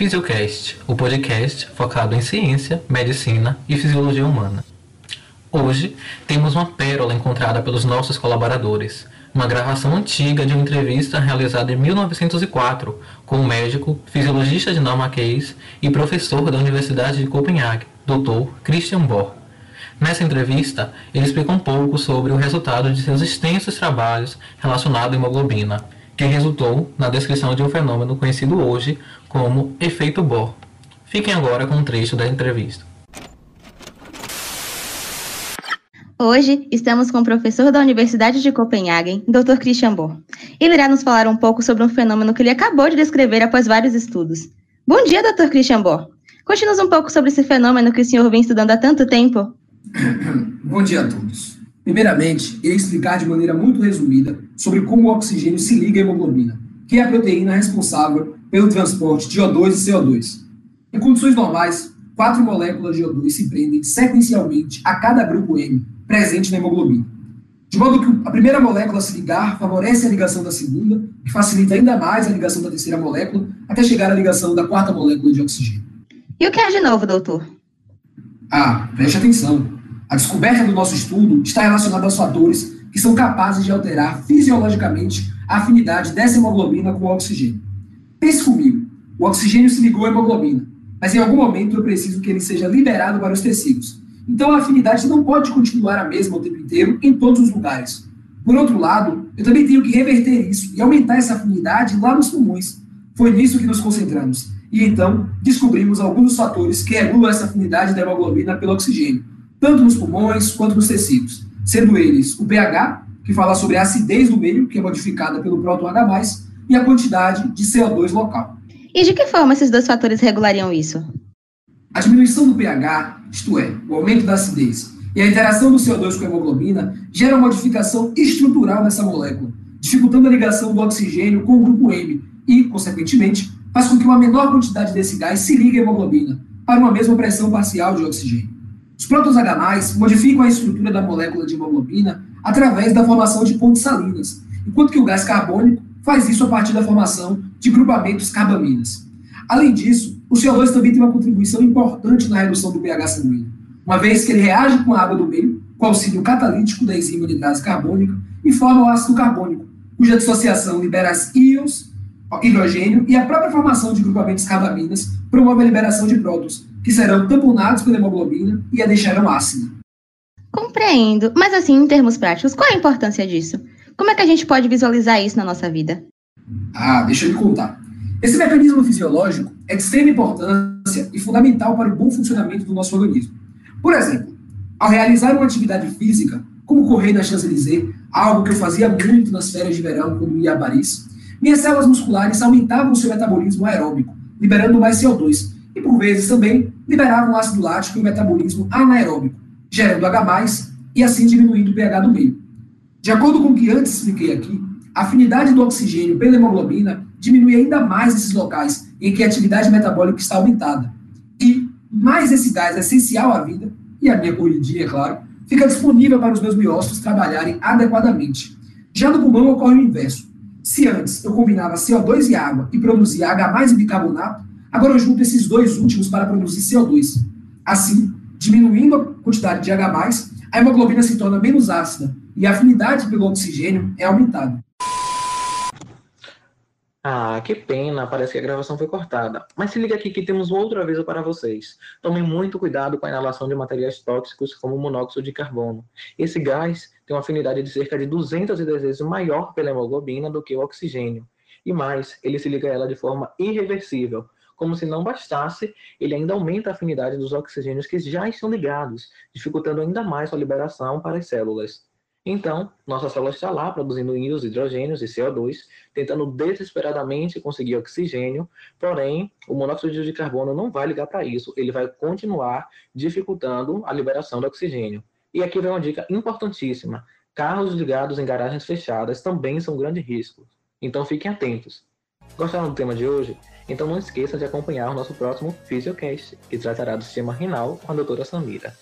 Fisiocast, o podcast focado em ciência, medicina e fisiologia humana. Hoje temos uma pérola encontrada pelos nossos colaboradores, uma gravação antiga de uma entrevista realizada em 1904 com o médico, fisiologista dinamarquês e professor da Universidade de Copenhague, Dr. Christian Bohr. Nessa entrevista, ele explica um pouco sobre o resultado de seus extensos trabalhos relacionados à hemoglobina que resultou na descrição de um fenômeno conhecido hoje como efeito Bohr. Fiquem agora com um trecho da entrevista. Hoje estamos com o professor da Universidade de Copenhagen, Dr. Christian Bohr. Ele irá nos falar um pouco sobre um fenômeno que ele acabou de descrever após vários estudos. Bom dia, Dr. Christian Bohr. Conte-nos um pouco sobre esse fenômeno que o senhor vem estudando há tanto tempo. Bom dia a todos. Primeiramente, irei explicar de maneira muito resumida sobre como o oxigênio se liga à hemoglobina, que é a proteína responsável pelo transporte de O2 e CO2. Em condições normais, quatro moléculas de O2 se prendem sequencialmente a cada grupo M presente na hemoglobina. De modo que a primeira molécula a se ligar favorece a ligação da segunda, que facilita ainda mais a ligação da terceira molécula, até chegar à ligação da quarta molécula de oxigênio. E o que é de novo, doutor? Ah, preste atenção. A descoberta do nosso estudo está relacionada aos fatores que são capazes de alterar fisiologicamente a afinidade dessa hemoglobina com o oxigênio. Pense comigo, o oxigênio se ligou à hemoglobina, mas em algum momento eu preciso que ele seja liberado para os tecidos. Então a afinidade não pode continuar a mesma o tempo inteiro em todos os lugares. Por outro lado, eu também tenho que reverter isso e aumentar essa afinidade lá nos pulmões. Foi nisso que nos concentramos. E então descobrimos alguns fatores que regulam essa afinidade da hemoglobina pelo oxigênio tanto nos pulmões quanto nos tecidos, sendo eles o pH, que fala sobre a acidez do meio, que é modificada pelo próton H+, e a quantidade de CO2 local. E de que forma esses dois fatores regulariam isso? A diminuição do pH, isto é, o aumento da acidez, e a interação do CO2 com a hemoglobina gera uma modificação estrutural nessa molécula, dificultando a ligação do oxigênio com o grupo M e, consequentemente, faz com que uma menor quantidade desse gás se ligue à hemoglobina para uma mesma pressão parcial de oxigênio. H+, modificam a estrutura da molécula de hemoglobina através da formação de pontes salinas, enquanto que o gás carbônico faz isso a partir da formação de grupamentos carbaminas. Além disso, o CO2 também tem uma contribuição importante na redução do pH sanguíneo, uma vez que ele reage com a água do meio, com auxílio catalítico da enzima anidrase carbônica, e forma o ácido carbônico, cuja dissociação libera as íons, hidrogênio e a própria formação de grupamentos carbaminas promove a liberação de prótons, que serão tamponados pela hemoglobina e a deixarão ácida. Compreendo, mas assim, em termos práticos, qual a importância disso? Como é que a gente pode visualizar isso na nossa vida? Ah, deixa eu lhe contar. Esse mecanismo fisiológico é de extrema importância e fundamental para o bom funcionamento do nosso organismo. Por exemplo, ao realizar uma atividade física, como correr na Champs-Élysées, algo que eu fazia muito nas férias de verão quando ia a Paris, minhas células musculares aumentavam o seu metabolismo aeróbico, liberando mais CO2, e por vezes também liberavam ácido lático e o metabolismo anaeróbico, gerando H+, e assim diminuindo o pH do meio. De acordo com o que antes expliquei aqui, a afinidade do oxigênio pela hemoglobina diminui ainda mais esses locais em que a atividade metabólica está aumentada. E mais esse gás essencial à vida, e a minha corridinha, é claro, fica disponível para os meus miócitos trabalharem adequadamente. Já no pulmão ocorre o inverso. Se antes eu combinava CO2 e água e produzia H+, e bicarbonato, Agora eu junto esses dois últimos para produzir CO2. Assim, diminuindo a quantidade de H+, a hemoglobina se torna menos ácida e a afinidade pelo oxigênio é aumentada. Ah, que pena, parece que a gravação foi cortada. Mas se liga aqui que temos outro aviso para vocês. Tomem muito cuidado com a inalação de materiais tóxicos como o monóxido de carbono. Esse gás tem uma afinidade de cerca de 210 vezes maior pela hemoglobina do que o oxigênio. E mais, ele se liga a ela de forma irreversível, como se não bastasse, ele ainda aumenta a afinidade dos oxigênios que já estão ligados, dificultando ainda mais sua liberação para as células. Então, nossa célula está lá produzindo íons, hidrogênios e CO2, tentando desesperadamente conseguir oxigênio, porém, o monóxido de carbono não vai ligar para isso, ele vai continuar dificultando a liberação do oxigênio. E aqui vem uma dica importantíssima: carros ligados em garagens fechadas também são um grande risco. Então fiquem atentos. Gostaram do tema de hoje? Então não esqueça de acompanhar o nosso próximo Physiocast, que tratará do sistema renal com a doutora Samira.